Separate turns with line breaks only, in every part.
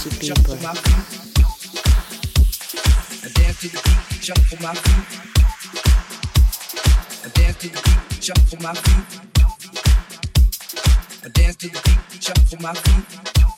Feet. I
dance to the beat, shuffle my feet. I dance to the beat, shuffle my feet. Dance to the beat, shuffle my feet.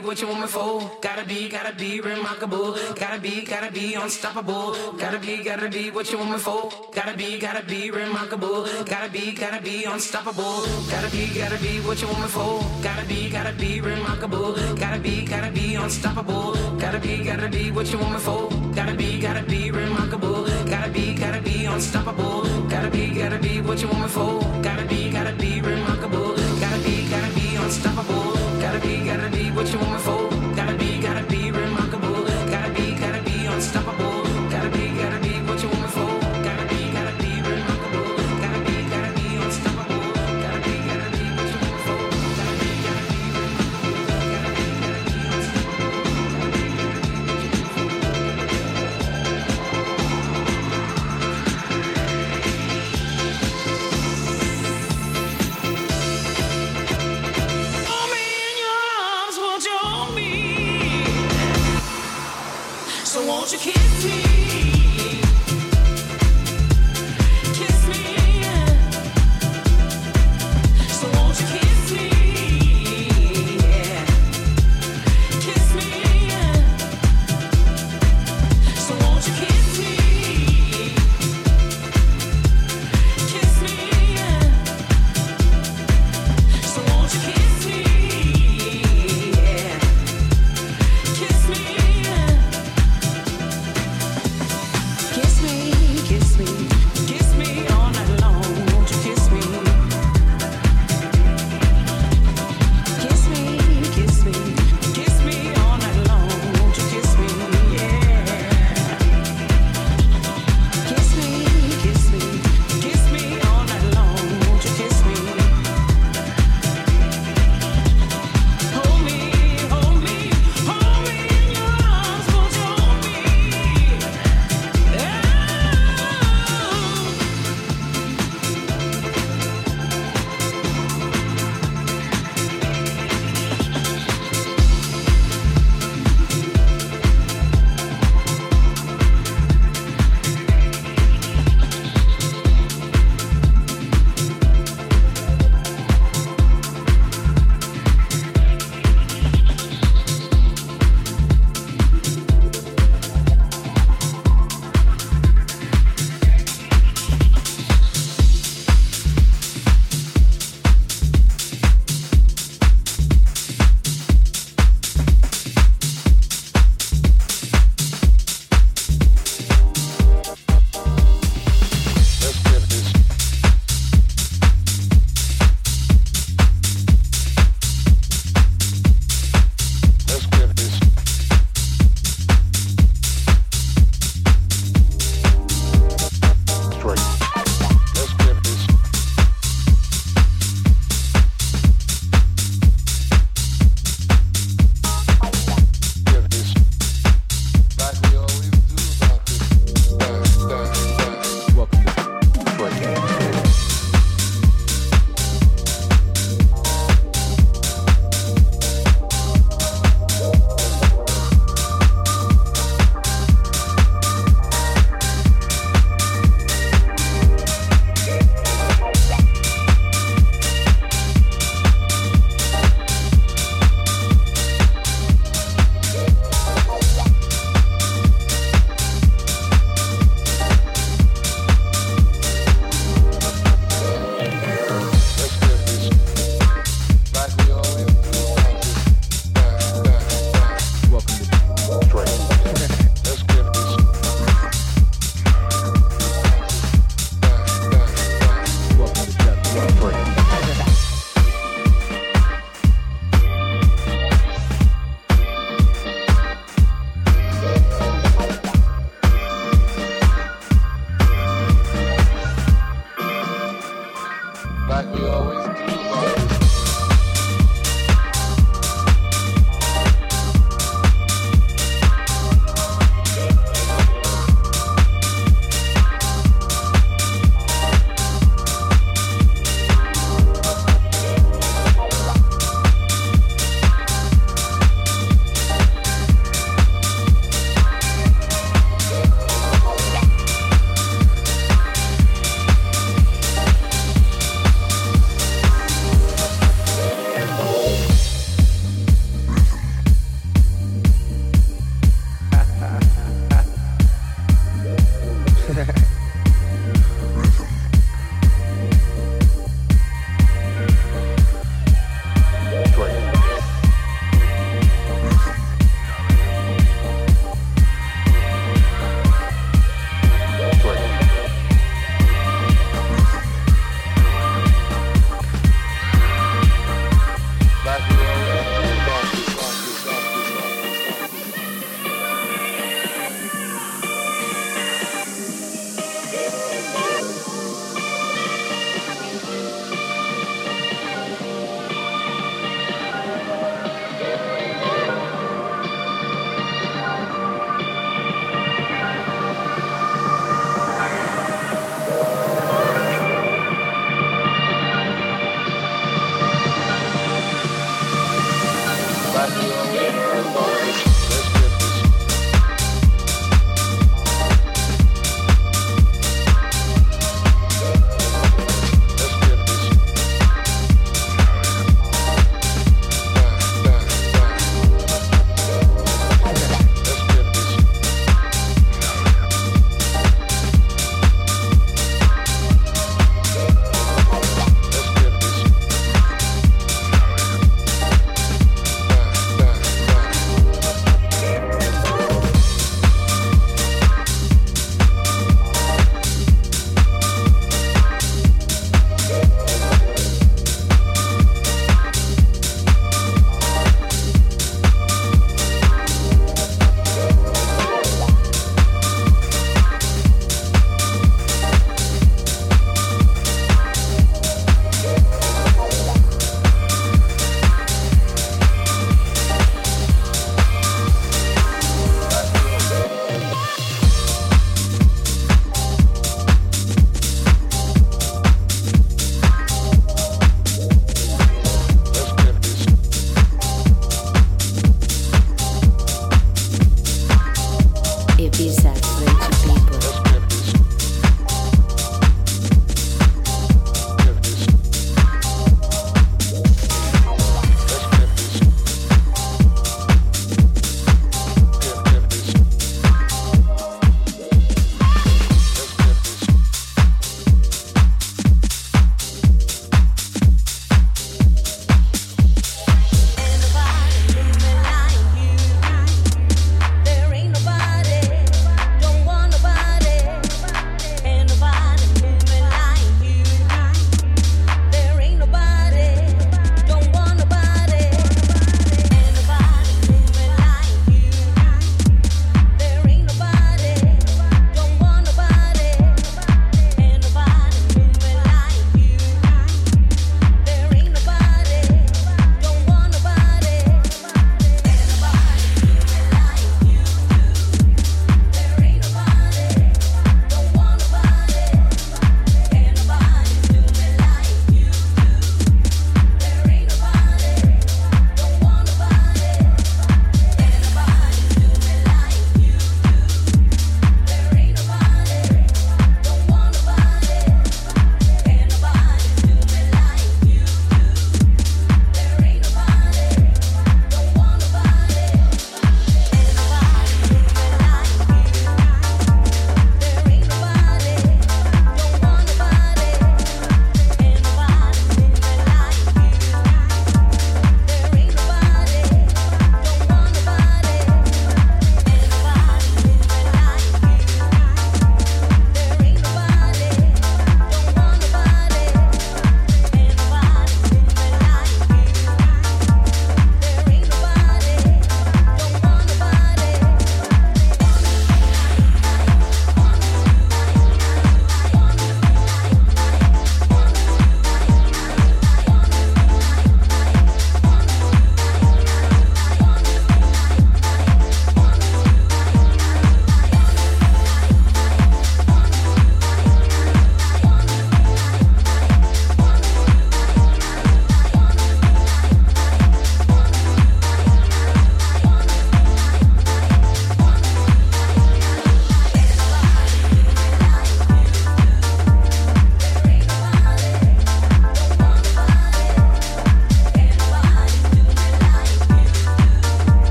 What you want me for. Gotta be, gotta be remarkable. Gotta be, gotta be unstoppable. Gotta be, gotta be what you want me for. Gotta be, gotta be remarkable. Gotta be, gotta be unstoppable. Gotta be, gotta be what you want me for. Gotta be, gotta be remarkable. Gotta be, gotta be unstoppable. Gotta be, gotta be what you want me for. Gotta be, gotta be remarkable. Gotta be, gotta be unstoppable. Gotta be, gotta be what you want me for. Gotta be, gotta be remarkable. Gotta be, gotta be unstoppable. Gotta be, gotta be what you want me for.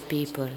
People.